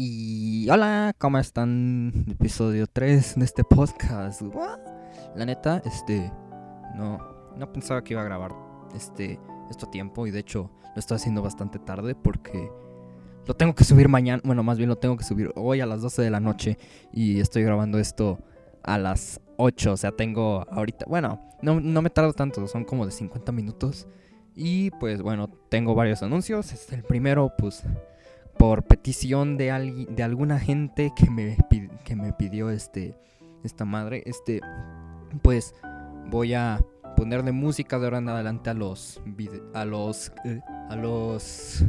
Y hola, ¿cómo están? Episodio 3 de este podcast. La neta, este no no pensaba que iba a grabar este esto a tiempo y de hecho lo estoy haciendo bastante tarde porque lo tengo que subir mañana, bueno, más bien lo tengo que subir hoy a las 12 de la noche y estoy grabando esto a las 8, o sea, tengo ahorita, bueno, no, no me tardo tanto, son como de 50 minutos y pues bueno, tengo varios anuncios. El primero, pues por petición de, alguien, de alguna gente que me, que me pidió este, esta madre, este, pues voy a ponerle música de ahora en adelante a los, a los, eh, a los,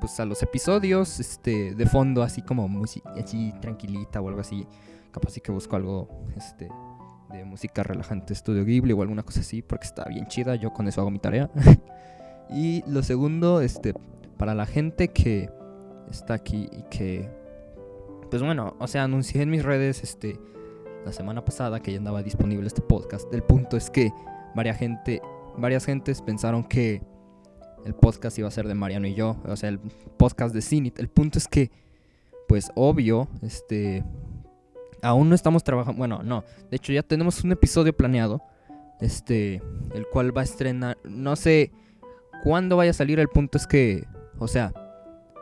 pues a los episodios, este, de fondo, así como música, así tranquilita o algo así. Capaz sí que busco algo, este, de música relajante, estudio Ghibli o alguna cosa así, porque está bien chida. Yo con eso hago mi tarea. y lo segundo, este, para la gente que está aquí y que, pues bueno, o sea, anuncié en mis redes, este, la semana pasada que ya andaba disponible este podcast. El punto es que varias gente, varias gentes pensaron que el podcast iba a ser de Mariano y yo, o sea, el podcast de Cinit. El punto es que, pues obvio, este, aún no estamos trabajando. Bueno, no. De hecho, ya tenemos un episodio planeado. Este. El cual va a estrenar. No sé cuándo vaya a salir. El punto es que. O sea.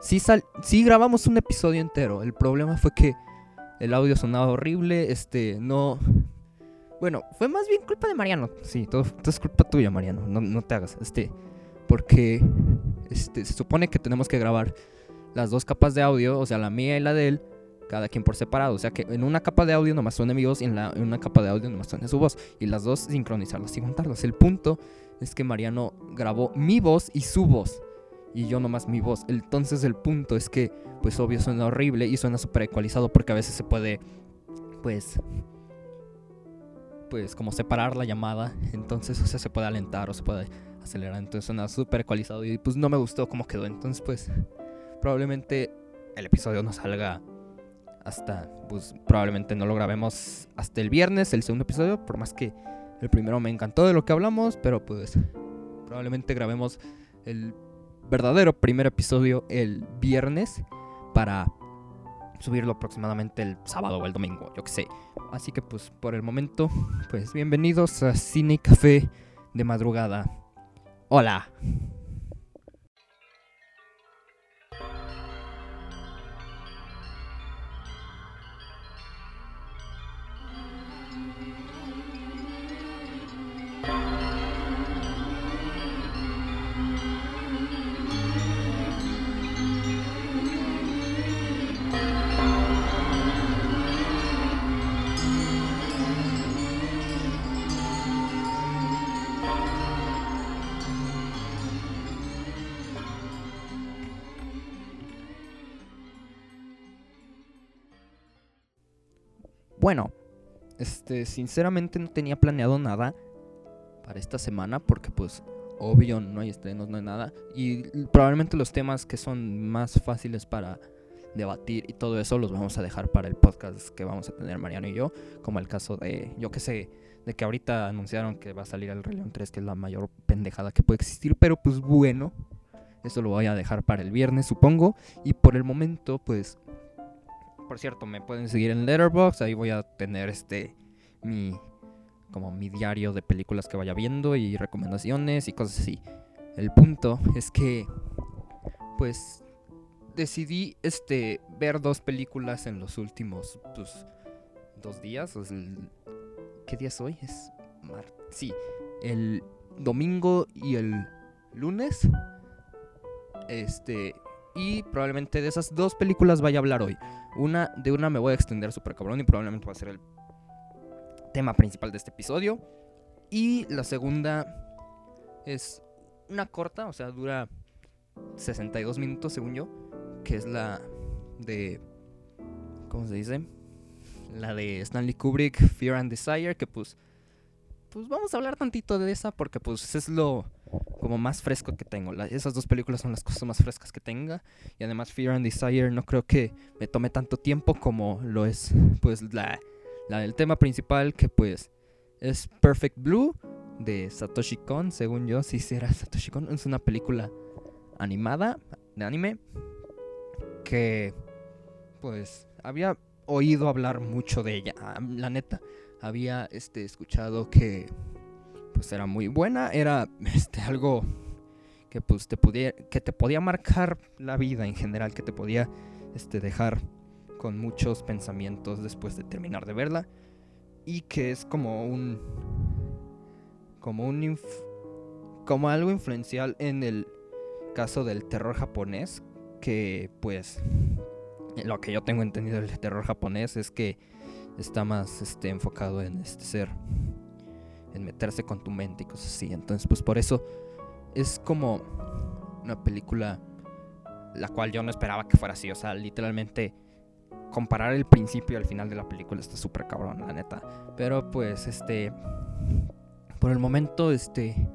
Sí, sal, sí grabamos un episodio entero. El problema fue que el audio sonaba horrible. Este. No. Bueno, fue más bien culpa de Mariano. Sí, todo, es culpa tuya, Mariano. No, no te hagas. Este. Porque. Este. Se supone que tenemos que grabar las dos capas de audio. O sea, la mía y la de él cada quien por separado. O sea que en una capa de audio nomás suene mi voz y en, la, en una capa de audio nomás suene su voz. Y las dos sincronizarlas y juntarlas. El punto es que Mariano grabó mi voz y su voz. Y yo nomás mi voz. Entonces el punto es que, pues obvio suena horrible y suena súper ecualizado porque a veces se puede, pues, pues como separar la llamada. Entonces, o sea, se puede alentar o se puede acelerar. Entonces suena súper ecualizado y pues no me gustó cómo quedó. Entonces, pues, probablemente el episodio no salga hasta, pues probablemente no lo grabemos hasta el viernes, el segundo episodio, por más que el primero me encantó de lo que hablamos, pero pues probablemente grabemos el verdadero primer episodio el viernes para subirlo aproximadamente el sábado o el domingo, yo que sé. Así que pues por el momento, pues bienvenidos a Cine Café de madrugada. Hola. Bueno, este, sinceramente no tenía planeado nada para esta semana porque pues obvio no hay estrenos, no hay nada. Y probablemente los temas que son más fáciles para debatir y todo eso los vamos a dejar para el podcast que vamos a tener Mariano y yo, como el caso de, yo que sé, de que ahorita anunciaron que va a salir el Rey León 3, que es la mayor pendejada que puede existir, pero pues bueno, eso lo voy a dejar para el viernes supongo, y por el momento pues por cierto, me pueden seguir en Letterboxd, ahí voy a tener este mi como mi diario de películas que vaya viendo y recomendaciones y cosas así. El punto es que pues decidí este ver dos películas en los últimos pues, dos días, ¿qué día es hoy? Es mar sí, el domingo y el lunes. Este, y probablemente de esas dos películas vaya a hablar hoy. Una, de una me voy a extender súper cabrón y probablemente va a ser el tema principal de este episodio. Y la segunda es una corta, o sea, dura 62 minutos según yo, que es la de... ¿Cómo se dice? La de Stanley Kubrick, Fear and Desire, que pues... Pues vamos a hablar tantito de esa porque pues es lo como más fresco que tengo. esas dos películas son las cosas más frescas que tenga. Y además Fear and Desire no creo que me tome tanto tiempo como lo es pues la, la tema principal que pues es Perfect Blue de Satoshi Kon, según yo, si será Satoshi Kon. Es una película animada de anime porque pues había oído hablar mucho de ella, ah, la neta. Había este escuchado que pues era muy buena, era este algo que pues te podía que te podía marcar la vida en general, que te podía este dejar con muchos pensamientos después de terminar de verla y que es como un como un como algo influencial en el caso del terror japonés que pues lo que yo tengo entendido del terror japonés es que está más este, enfocado en este ser, meterse con tu mente y cosas así. Entonces, pues por eso es como una película la cual yo no esperaba que fuera así. O sea, literalmente comparar el principio el final de la película está súper cabrón, la neta. Pero pues, este, por el momento, este,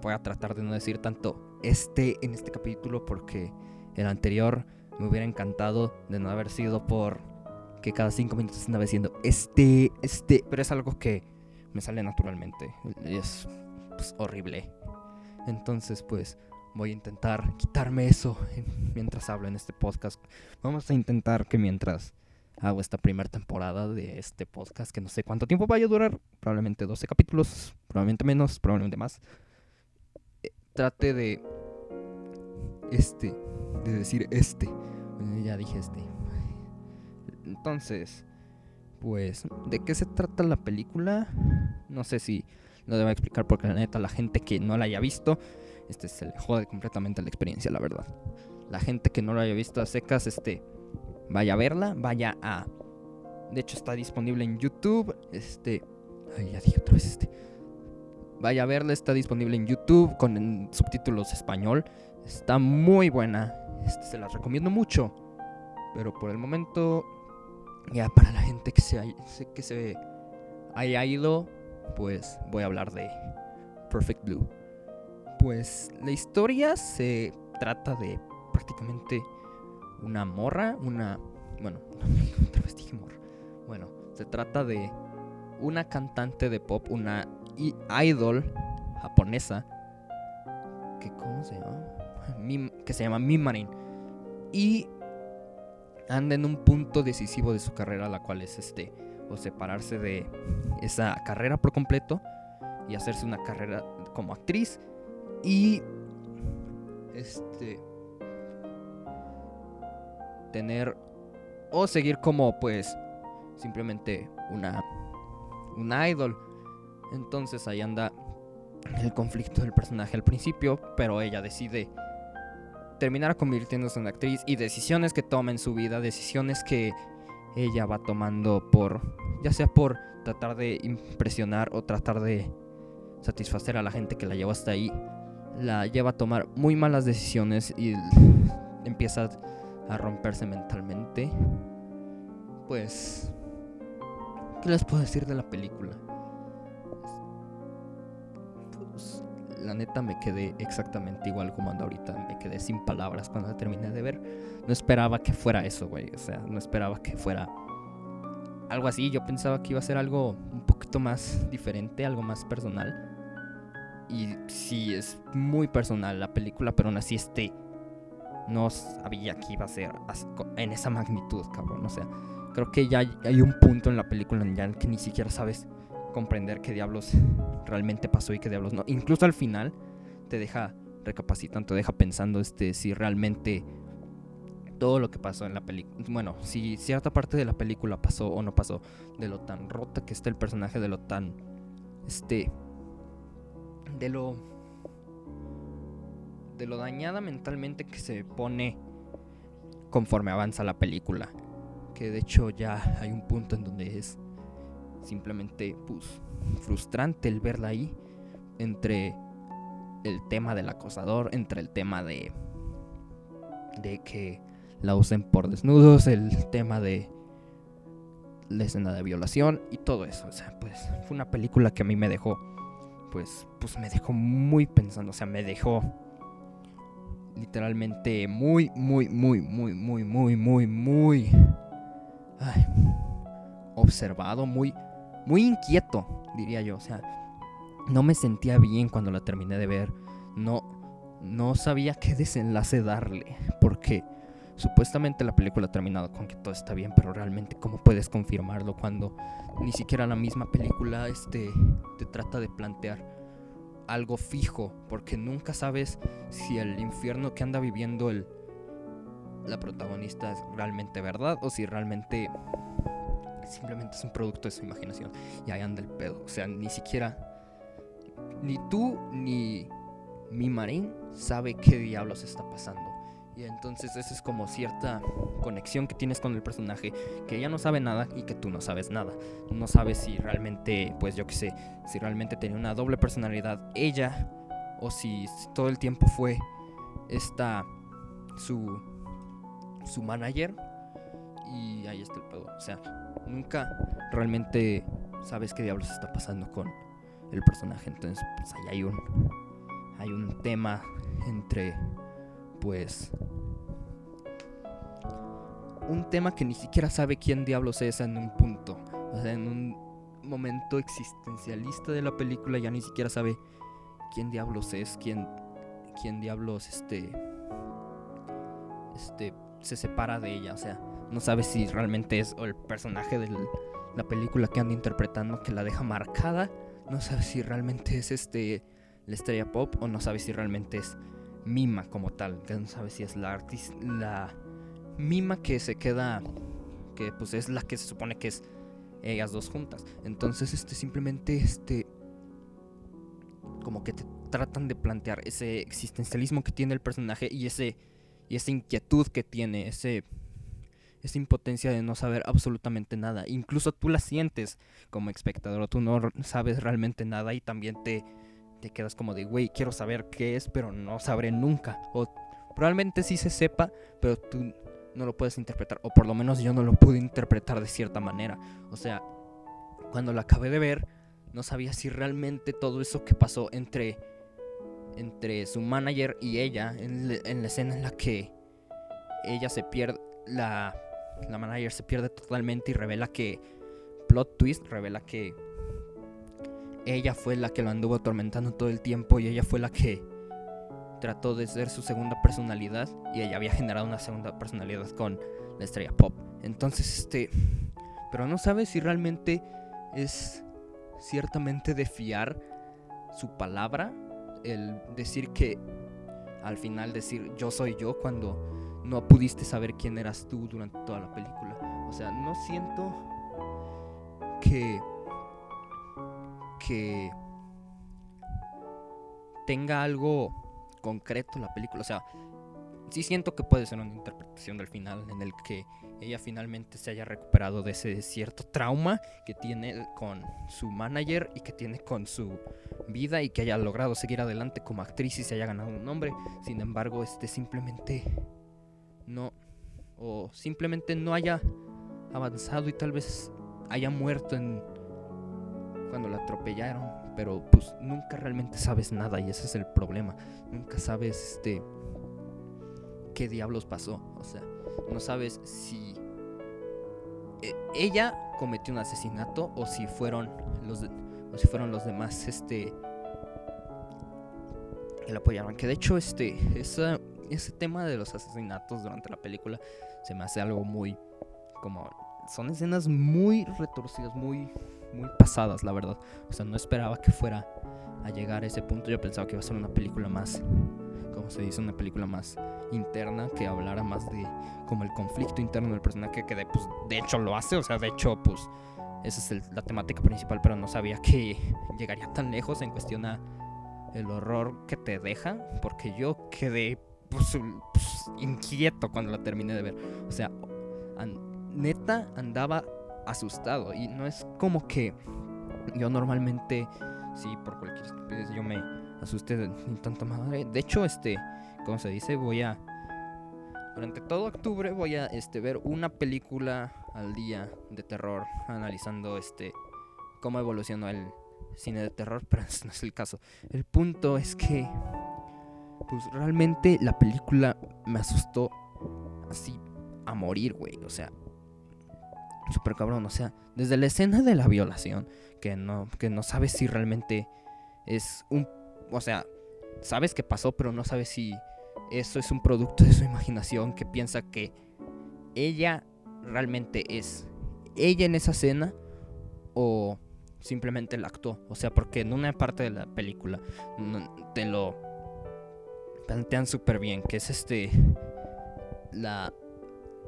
voy a tratar de no decir tanto este en este capítulo porque el anterior me hubiera encantado de no haber sido por que cada cinco minutos andaba diciendo este, este, pero es algo que me sale naturalmente. Es pues, horrible. Entonces, pues voy a intentar quitarme eso mientras hablo en este podcast. Vamos a intentar que mientras hago esta primera temporada de este podcast, que no sé cuánto tiempo vaya a durar, probablemente 12 capítulos, probablemente menos, probablemente más, eh, trate de este de decir este. ya dije este. Entonces, pues, ¿de qué se trata la película? No sé si lo debo explicar porque la neta la gente que no la haya visto, este se le jode completamente la experiencia, la verdad. La gente que no la haya visto a secas, este, vaya a verla, vaya a... De hecho está disponible en YouTube, este... Ay, ya dije otra vez este. Vaya a verla, está disponible en YouTube con subtítulos español. Está muy buena. Este, se las recomiendo mucho. Pero por el momento, ya para la gente que se, que se haya ido, pues voy a hablar de Perfect Blue. Pues la historia se trata de prácticamente una morra, una... Bueno, otra vez dije morra. Bueno, se trata de una cantante de pop, una idol japonesa. Que, ¿Cómo se llama? que se llama Mimarin. Y anda en un punto decisivo de su carrera, la cual es este, o separarse de esa carrera por completo y hacerse una carrera como actriz y este tener o seguir como pues simplemente una una idol. Entonces ahí anda el conflicto del personaje al principio, pero ella decide terminar convirtiéndose en actriz y decisiones que toma en su vida, decisiones que ella va tomando por, ya sea por tratar de impresionar o tratar de satisfacer a la gente que la llevó hasta ahí, la lleva a tomar muy malas decisiones y empieza a romperse mentalmente. Pues, ¿qué les puedo decir de la película? La neta me quedé exactamente igual como ando ahorita. Me quedé sin palabras cuando la terminé de ver. No esperaba que fuera eso, güey. O sea, no esperaba que fuera algo así. Yo pensaba que iba a ser algo un poquito más diferente, algo más personal. Y sí, es muy personal la película, pero aún así este no sabía que iba a ser en esa magnitud, cabrón. O sea, creo que ya hay un punto en la película en que ni siquiera sabes comprender qué diablos realmente pasó y qué diablos no. Incluso al final te deja recapacitando, te deja pensando este, si realmente todo lo que pasó en la película, bueno, si cierta parte de la película pasó o no pasó, de lo tan rota que está el personaje, de lo tan, este, de lo, de lo dañada mentalmente que se pone conforme avanza la película. Que de hecho ya hay un punto en donde es simplemente pues, frustrante el verla ahí entre el tema del acosador, entre el tema de, de que la usen por desnudos, el tema de la escena de violación y todo eso. O sea, pues fue una película que a mí me dejó, pues, pues me dejó muy pensando, o sea, me dejó literalmente muy, muy, muy, muy, muy, muy, muy, muy ay, observado, muy muy inquieto, diría yo. O sea, no me sentía bien cuando la terminé de ver. No, no sabía qué desenlace darle. Porque supuestamente la película ha terminado con que todo está bien, pero realmente cómo puedes confirmarlo cuando ni siquiera la misma película este, te trata de plantear algo fijo, porque nunca sabes si el infierno que anda viviendo el, la protagonista es realmente verdad o si realmente simplemente es un producto de su imaginación. Y ahí anda el pedo. O sea, ni siquiera ni tú ni mi marín sabe qué diablos está pasando. Y entonces esa es como cierta conexión que tienes con el personaje, que ella no sabe nada y que tú no sabes nada. No sabes si realmente, pues yo qué sé, si realmente tenía una doble personalidad ella o si todo el tiempo fue esta su su manager y ahí está el pedo. O sea, nunca realmente sabes qué diablos está pasando con el personaje. Entonces, pues ahí hay un hay un tema entre pues un tema que ni siquiera sabe quién diablos es en un punto. O sea, en un momento existencialista de la película ya ni siquiera sabe quién diablos es, quién, quién diablos este, este, se separa de ella. O sea, no sabe si realmente es el personaje de la película que anda interpretando que la deja marcada. No sabe si realmente es este la estrella pop o no sabe si realmente es Mima como tal. Que no sabe si es la artista, la Mima que se queda, que pues es la que se supone que es ellas dos juntas. Entonces, este simplemente, este, como que te tratan de plantear ese existencialismo que tiene el personaje y ese y esa inquietud que tiene, ese esa impotencia de no saber absolutamente nada. Incluso tú la sientes como espectador, tú no sabes realmente nada y también te, te quedas como de, güey, quiero saber qué es, pero no sabré nunca. O probablemente sí se sepa, pero tú no lo puedes interpretar, o por lo menos yo no lo pude interpretar de cierta manera. O sea, cuando la acabé de ver, no sabía si realmente todo eso que pasó entre, entre su manager y ella, en, la escena en la que ella se pierde, la, la manager se pierde totalmente y revela que, plot twist, revela que ella fue la que lo anduvo atormentando todo el tiempo y ella fue la que trató de ser su segunda personalidad y ella había generado una segunda personalidad con la estrella pop. Entonces, este, pero no sabe si realmente es ciertamente de fiar su palabra, el decir que al final decir yo soy yo cuando no pudiste saber quién eras tú durante toda la película. O sea, no siento que que tenga algo concreto la película. O sea, sí siento que puede ser una interpretación del final en el que ella finalmente se haya recuperado de ese cierto trauma que tiene con su manager y que tiene con su vida y que haya logrado seguir adelante como actriz y se haya ganado un nombre. Sin embargo, este simplemente o simplemente no haya avanzado y tal vez haya muerto en cuando la atropellaron, pero pues nunca realmente sabes nada y ese es el problema. Nunca sabes este qué diablos pasó, o sea, no sabes si eh, ella cometió un asesinato o si fueron los o si fueron los demás este que la apoyaron, que de hecho este ese tema de los asesinatos durante la película se me hace algo muy como son escenas muy retorcidas, muy muy pasadas, la verdad. O sea, no esperaba que fuera a llegar a ese punto. Yo pensaba que iba a ser una película más, como se dice, una película más interna, que hablara más de como el conflicto interno del personaje, que de, pues, de hecho lo hace. O sea, de hecho, pues esa es la temática principal, pero no sabía que llegaría tan lejos en cuestión a el horror que te deja, porque yo quedé pues, inquieto cuando la terminé de ver. O sea, neta andaba asustado. Y no es como que yo normalmente, sí, por cualquier estupidez, yo me asuste de tanta madre. De hecho, este, como se dice, voy a. Durante todo octubre voy a este, ver una película al día de terror, analizando este cómo evolucionó el cine de terror, pero no es el caso. El punto es que, pues realmente la película me asustó así a morir, güey. O sea, súper cabrón. O sea, desde la escena de la violación, que no, que no sabes si realmente es un. O sea, sabes que pasó, pero no sabes si eso es un producto de su imaginación que piensa que ella realmente es ella en esa escena o simplemente la actuó. O sea, porque en una parte de la película te lo plantean súper bien, que es este la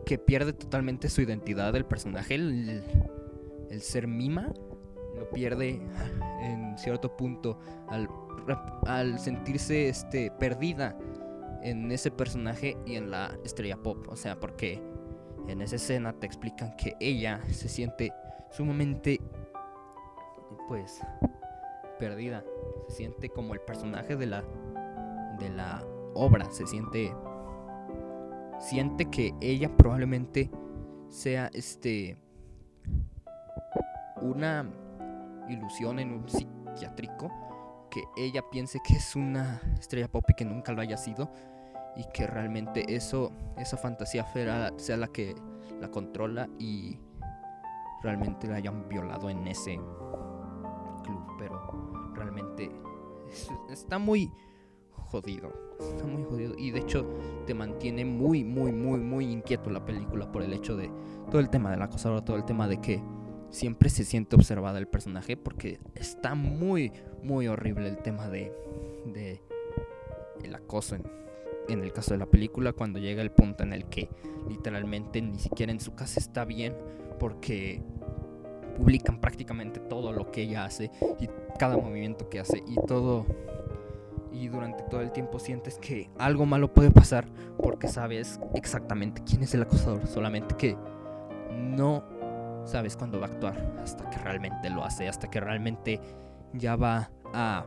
que pierde totalmente su identidad del personaje, el, el ser mima, lo pierde en cierto punto al, al sentirse este, perdida en ese personaje y en la estrella pop. O sea, porque en esa escena te explican que ella se siente sumamente, pues, perdida. Se siente como el personaje de la, de la obra. Se siente siente que ella probablemente sea este una ilusión en un psiquiátrico que ella piense que es una estrella pop y que nunca lo haya sido y que realmente eso esa fantasía sea la que la controla y realmente la hayan violado en ese club pero realmente está muy jodido. Está muy jodido. Y de hecho te mantiene muy, muy, muy, muy inquieto la película por el hecho de todo el tema del acosador, todo el tema de que siempre se siente observada el personaje porque está muy, muy horrible el tema de, de el acoso en, en el caso de la película cuando llega el punto en el que literalmente ni siquiera en su casa está bien porque publican prácticamente todo lo que ella hace y cada movimiento que hace y todo y durante todo el tiempo sientes que algo malo puede pasar porque sabes exactamente quién es el acosador, solamente que no sabes cuándo va a actuar hasta que realmente lo hace, hasta que realmente ya va a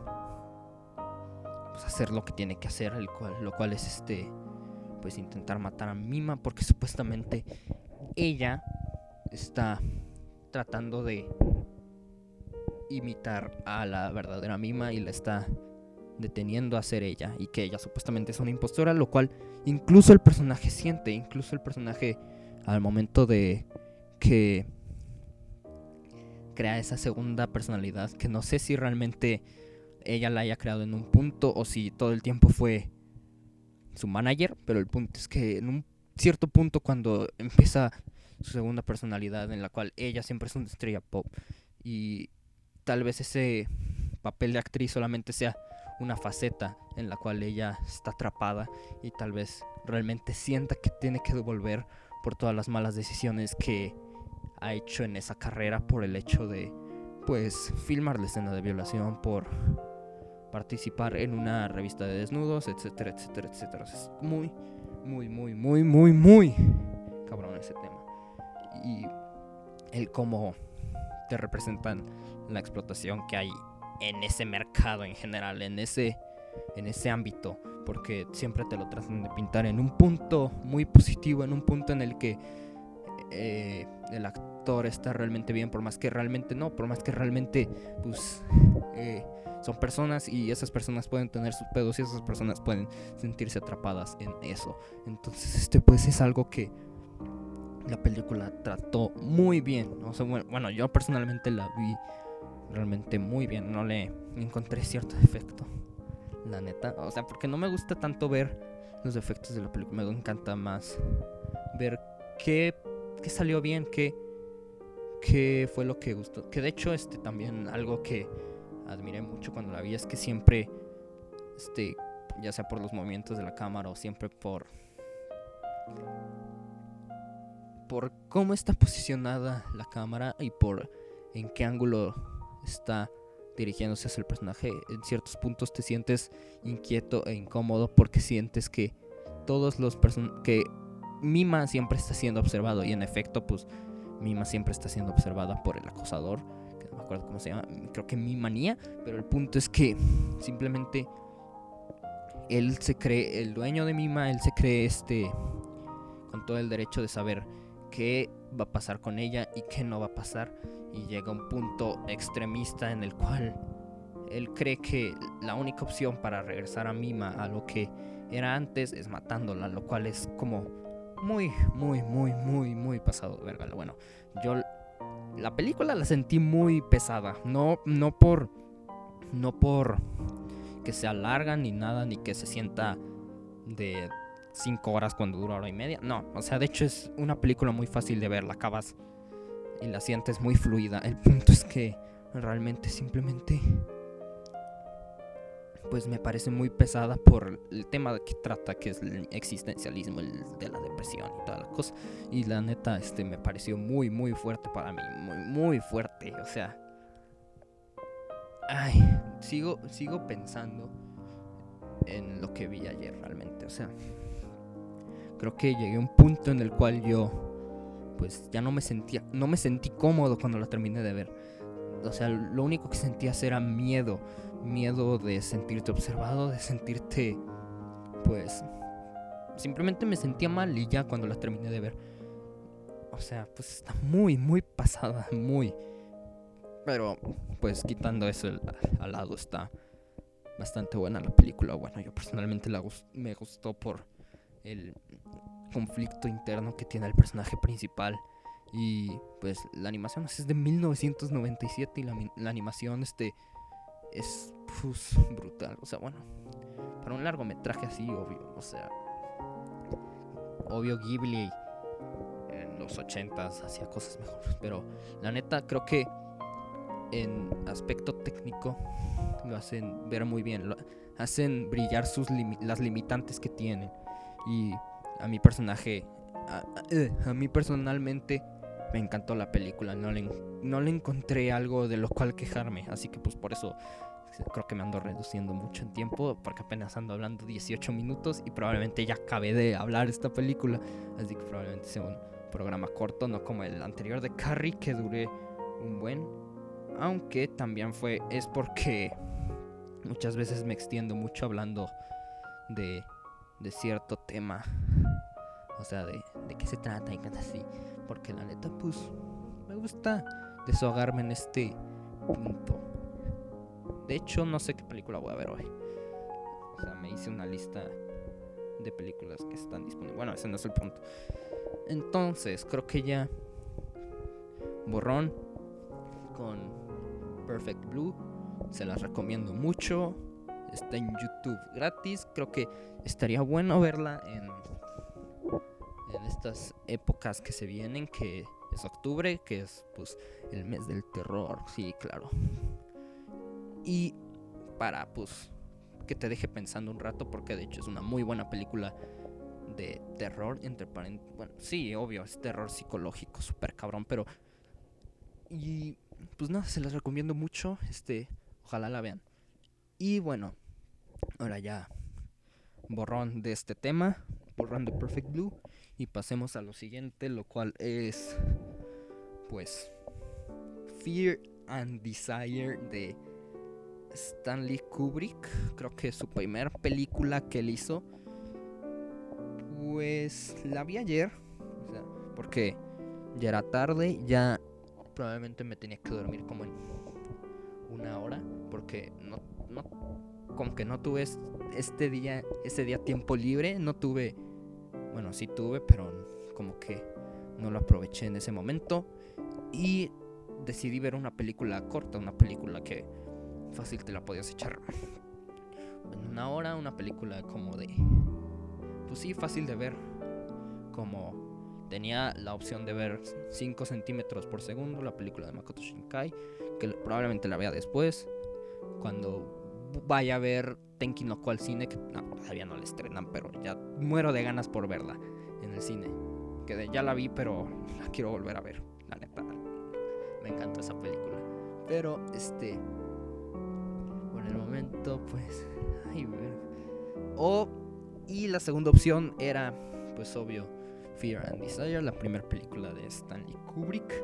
pues, hacer lo que tiene que hacer, el cual, lo cual es este pues intentar matar a Mima porque supuestamente ella está tratando de imitar a la verdadera Mima y la está deteniendo a ser ella y que ella supuestamente es una impostora, lo cual incluso el personaje siente, incluso el personaje al momento de que crea esa segunda personalidad, que no sé si realmente ella la haya creado en un punto o si todo el tiempo fue su manager, pero el punto es que en un cierto punto cuando empieza su segunda personalidad en la cual ella siempre es una estrella pop y tal vez ese papel de actriz solamente sea una faceta en la cual ella está atrapada y tal vez realmente sienta que tiene que devolver por todas las malas decisiones que ha hecho en esa carrera por el hecho de pues filmar la escena de violación, por participar en una revista de desnudos, etcétera, etcétera, etcétera. Es muy, muy, muy, muy, muy, muy cabrón ese tema. Y el cómo te representan la explotación que hay en ese mercado en general, en ese, en ese ámbito, porque siempre te lo tratan de pintar en un punto muy positivo, en un punto en el que eh, el actor está realmente bien, por más que realmente no, por más que realmente pues eh, son personas y esas personas pueden tener sus pedos y esas personas pueden sentirse atrapadas en eso. Entonces este pues es algo que la película trató muy bien. Bueno, yo personalmente la vi realmente muy bien. No le encontré cierto defecto. La neta. O sea, porque no me gusta tanto ver los defectos de la película. Me encanta más ver qué, qué salió bien, qué, qué fue lo que gustó. Que de hecho, este también algo que admiré mucho cuando la vi es que siempre, este, ya sea por los movimientos de la cámara o siempre por por cómo está posicionada la cámara y por en qué ángulo está dirigiéndose hacia el personaje, en ciertos puntos te sientes inquieto e incómodo porque sientes que todos los personajes que Mima siempre está siendo observado y en efecto pues Mima siempre está siendo observada por el acosador, que no me acuerdo cómo se llama, creo que Mimanía, pero el punto es que simplemente él se cree el dueño de Mima, él se cree este con todo el derecho de saber qué va a pasar con ella y qué no va a pasar y llega a un punto extremista en el cual él cree que la única opción para regresar a Mima a lo que era antes es matándola, lo cual es como muy, muy, muy, muy, muy pasado, verga. Bueno, yo la película la sentí muy pesada, no, no por, no por que sea larga ni nada, ni que se sienta de 5 horas cuando dura hora y media. No, o sea, de hecho es una película muy fácil de ver, la acabas y la sientes muy fluida. El punto es que realmente simplemente pues me parece muy pesada por el tema que trata, que es el existencialismo, el de la depresión y toda la cosa. Y la neta, este me pareció muy, muy fuerte para mí, muy, muy fuerte. O sea, ay, sigo, sigo pensando en lo que vi ayer realmente. O sea, creo que llegué a un punto en el cual yo, pues ya no me sentía, no me sentí cómodo cuando la terminé de ver. O sea, lo único que sentías era miedo miedo de sentirte observado, de sentirte, pues, simplemente me sentía mal y ya cuando la terminé de ver. O sea, pues está muy, muy pasada, muy. Pero, pues quitando eso al lado, está bastante buena la película. Bueno, yo personalmente la me gustó por el conflicto interno que tiene el personaje principal. Y pues la animación es de 1997 y la, la animación este es brutal. O sea, bueno, para un largometraje así, obvio. O sea, obvio Ghibli en los 80s hacía cosas mejores. Pero la neta, creo que en aspecto técnico lo hacen ver muy bien. Lo hacen brillar sus las limitantes que tienen. Y a mi personaje, a, eh, a, mí personalmente me encantó la película. No le, no le encontré algo de lo cual quejarme. Así que pues por eso creo que me ando reduciendo mucho en tiempo porque apenas ando hablando 18 minutos y probablemente ya acabé de hablar esta película, así que probablemente sea un programa corto, no como el anterior de Carrie que duré un buen, aunque también fue es porque muchas veces me extiendo mucho hablando de, de cierto tema, o sea, de, de qué se trata y cosas así, porque la neta pues me gusta desahogarme en este punto. De hecho, no sé qué película voy a ver hoy. O sea, me hice una lista de películas que están disponibles. Bueno, ese no es el punto. Entonces, creo que ya. Borrón con Perfect Blue. Se las recomiendo mucho. Está en YouTube gratis. Creo que estaría bueno verla en, en estas épocas que se vienen. Que es octubre, que es pues el mes del terror. Sí, claro y para pues que te deje pensando un rato porque de hecho es una muy buena película de terror entre bueno sí obvio es terror psicológico súper cabrón pero y pues nada se las recomiendo mucho este ojalá la vean y bueno ahora ya borrón de este tema borrón de Perfect Blue y pasemos a lo siguiente lo cual es pues Fear and Desire de Stanley Kubrick, creo que es su primera película que él hizo. Pues la vi ayer, porque ya era tarde, ya probablemente me tenía que dormir como en una hora, porque no, no como que no tuve este día, ese día tiempo libre, no tuve, bueno, sí tuve, pero como que no lo aproveché en ese momento y decidí ver una película corta, una película que fácil te la podías echar en una hora, una película como de... Pues sí, fácil de ver. Como tenía la opción de ver 5 centímetros por segundo, la película de Makoto Shinkai, que probablemente la vea después. Cuando vaya a ver Tenki no Cual Cine, que todavía no la estrenan, pero ya muero de ganas por verla en el cine. Que ya la vi, pero la quiero volver a ver, la neta. Me encanta esa película. Pero, este, el momento, pues. Ay, O. Y la segunda opción era, pues obvio, Fear and Desire, la primera película de Stanley Kubrick.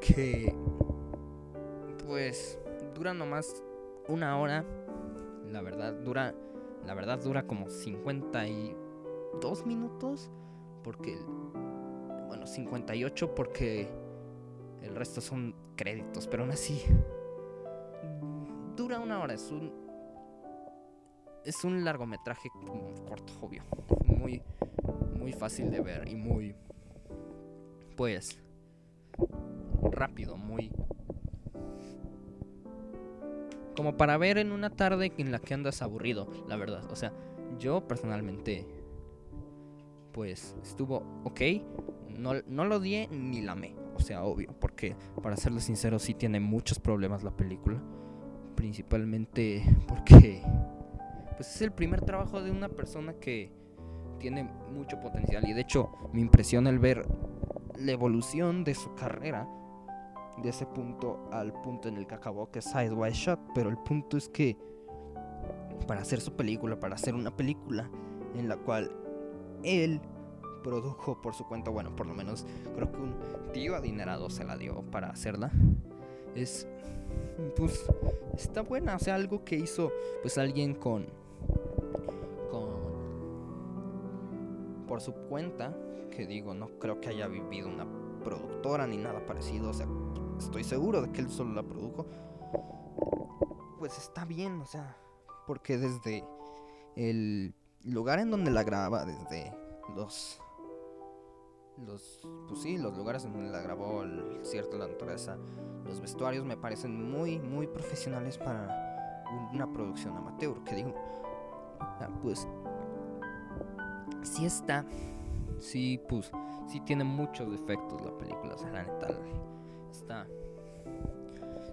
Que. Pues. Dura nomás una hora. La verdad, dura. La verdad, dura como 52 minutos. Porque. Bueno, 58 porque. El resto son créditos, pero aún así dura una hora. Es un. Es un largometraje corto, obvio. Muy. Muy fácil de ver y muy. Pues. Rápido, muy. Como para ver en una tarde en la que andas aburrido, la verdad. O sea, yo personalmente, pues estuvo ok. No, no lo odié ni la amé. O sea, obvio, porque para serles sincero, sí tiene muchos problemas la película. Principalmente porque pues es el primer trabajo de una persona que tiene mucho potencial. Y de hecho, me impresiona el ver la evolución de su carrera de ese punto al punto en el que acabó, que es Sidewise Shot. Pero el punto es que para hacer su película, para hacer una película en la cual él produjo por su cuenta, bueno, por lo menos creo que un tío adinerado se la dio para hacerla. Es pues está buena, o sea, algo que hizo pues alguien con con por su cuenta, que digo, no creo que haya vivido una productora ni nada parecido, o sea, estoy seguro de que él solo la produjo. Pues está bien, o sea, porque desde el lugar en donde la graba, desde los los pues sí, los lugares en donde la grabó el cierto la naturaleza, los vestuarios me parecen muy muy profesionales para una producción amateur, que digo, pues sí está, sí pues sí tiene muchos defectos la película, o sea, la neta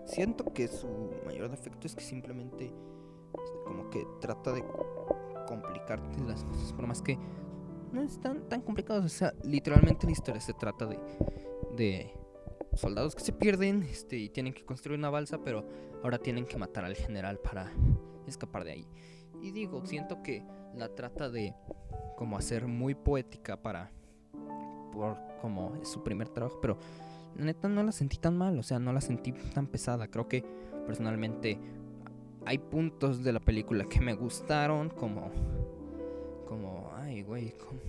siento que su mayor defecto es que simplemente este, como que trata de complicarte las cosas, por más que no están tan complicados. O sea, literalmente la historia se trata de, de soldados que se pierden este, y tienen que construir una balsa, pero ahora tienen que matar al general para escapar de ahí. Y digo, siento que la trata de como hacer muy poética para por como es su primer trabajo, pero neta no la sentí tan mal, o sea, no la sentí tan pesada. Creo que personalmente hay puntos de la película que me gustaron, como como, ay, güey, como,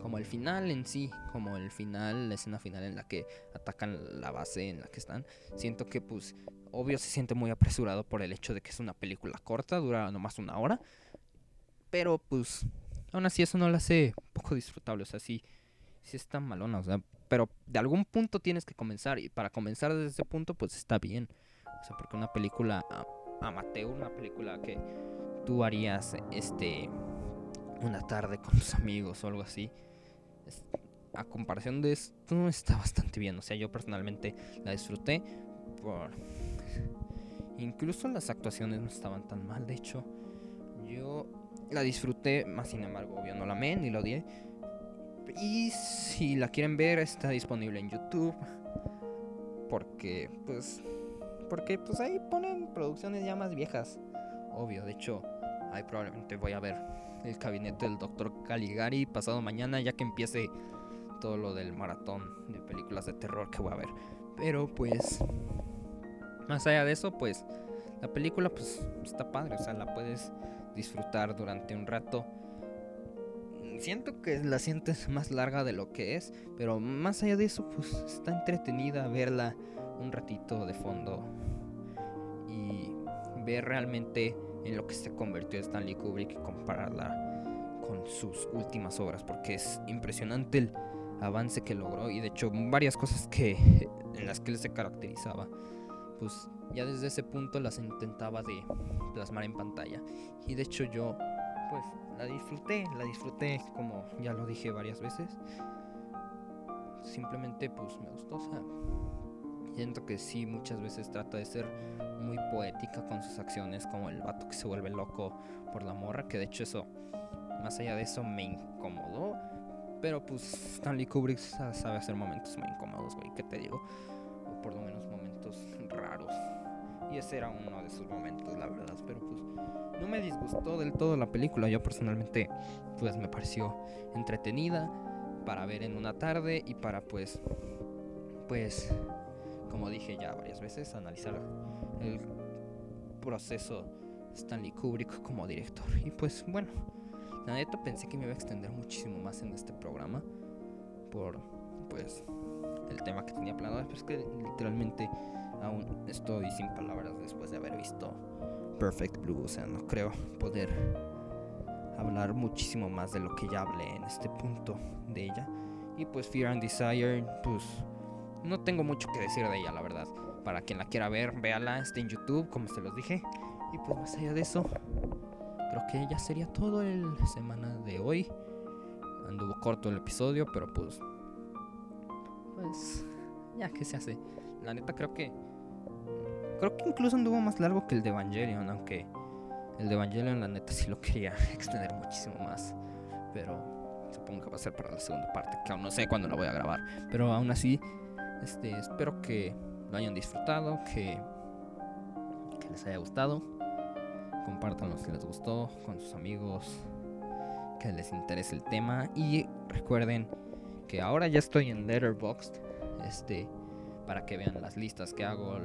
como el final en sí, como el final, la escena final en la que atacan la base en la que están. Siento que, pues, obvio se siente muy apresurado por el hecho de que es una película corta, dura nomás una hora. Pero, pues, aún así eso no la hace poco disfrutable, o sea, sí, sí está malona, o sea, pero de algún punto tienes que comenzar y para comenzar desde ese punto, pues está bien. O sea, porque una película amateur, una película que tú harías, este una tarde con tus amigos o algo así. a comparación de esto, está bastante bien. O sea, yo personalmente la disfruté. Por... Incluso las actuaciones no estaban tan mal. De hecho, yo la disfruté, más sin embargo, obvio, no la amé ni la odié. Y si la quieren ver, está disponible en YouTube. Porque, pues. Porque, pues ahí ponen producciones ya más viejas. Obvio, de hecho, ahí probablemente voy a ver el gabinete del doctor Caligari pasado mañana, ya que empiece todo lo del maratón de películas de terror que voy a ver. Pero pues, más allá de eso, pues la película pues está padre, o sea, la puedes disfrutar durante un rato. Siento que la sientes más larga de lo que es, pero más allá de eso, pues está entretenida verla un ratito de fondo y ver realmente en lo que se convirtió Stanley Kubrick y compararla con sus últimas obras, porque es impresionante el avance que logró y de hecho varias cosas que en las que él se caracterizaba, pues ya desde ese punto las intentaba de plasmar en pantalla. Y de hecho yo pues la disfruté, la disfruté como ya lo dije varias veces. Simplemente pues me gustó, o sea, Siento que sí, muchas veces trata de ser muy poética con sus acciones, como el vato que se vuelve loco por la morra, que de hecho eso, más allá de eso, me incomodó. Pero pues Stanley Kubrick sabe hacer momentos muy incómodos, güey, ¿qué te digo? O por lo menos momentos raros. Y ese era uno de esos momentos, la verdad. Pero pues no me disgustó del todo la película. Yo personalmente, pues me pareció entretenida para ver en una tarde y para pues, pues como dije ya varias veces, analizar el proceso Stanley Kubrick como director. Y pues bueno, la neta pensé que me iba a extender muchísimo más en este programa por pues el tema que tenía planeado, pero es que literalmente aún estoy sin palabras después de haber visto Perfect Blue, o sea, no creo poder hablar muchísimo más de lo que ya hablé en este punto de ella. Y pues Fear and Desire, pues no tengo mucho que decir de ella, la verdad. Para quien la quiera ver, véala, está en YouTube, como se los dije. Y pues más allá de eso, creo que ya sería todo el semana de hoy. Anduvo corto el episodio, pero pues. Pues. Ya, ¿qué se hace? La neta, creo que. Creo que incluso anduvo más largo que el de Evangelion, aunque. El de Evangelion, la neta, sí lo quería extender muchísimo más. Pero supongo que va a ser para la segunda parte, que aún no sé cuándo la voy a grabar. Pero aún así, este, espero que lo hayan disfrutado, que, les haya gustado. Compártanlo si les gustó con sus amigos, que les interese el tema. Y recuerden que ahora ya estoy en Letterboxd, este, para que vean las listas que hago,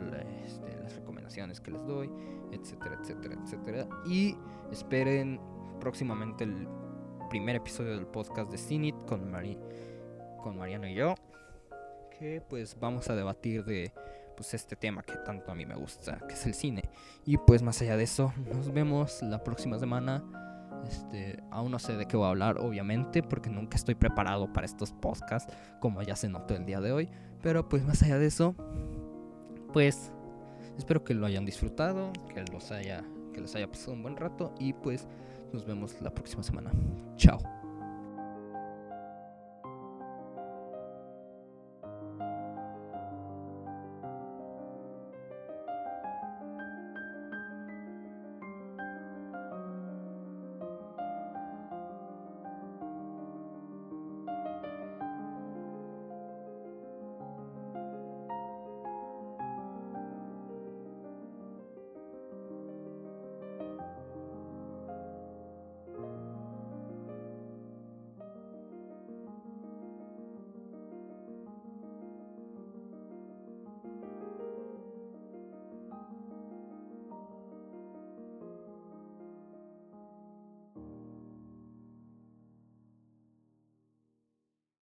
este, las recomendaciones que les doy, etcétera, etcétera, etcétera. Y esperen próximamente el primer episodio del podcast de Cinit con, Mari con Mariano y yo. Que pues vamos a debatir de pues este tema que tanto a mí me gusta, que es el cine. Y pues más allá de eso, nos vemos la próxima semana. Este, aún no sé de qué voy a hablar, obviamente, porque nunca estoy preparado para estos podcasts, como ya se notó el día de hoy. Pero pues más allá de eso, pues espero que lo hayan disfrutado, que los haya, que les haya pasado un buen rato y pues nos vemos la próxima semana. Chao.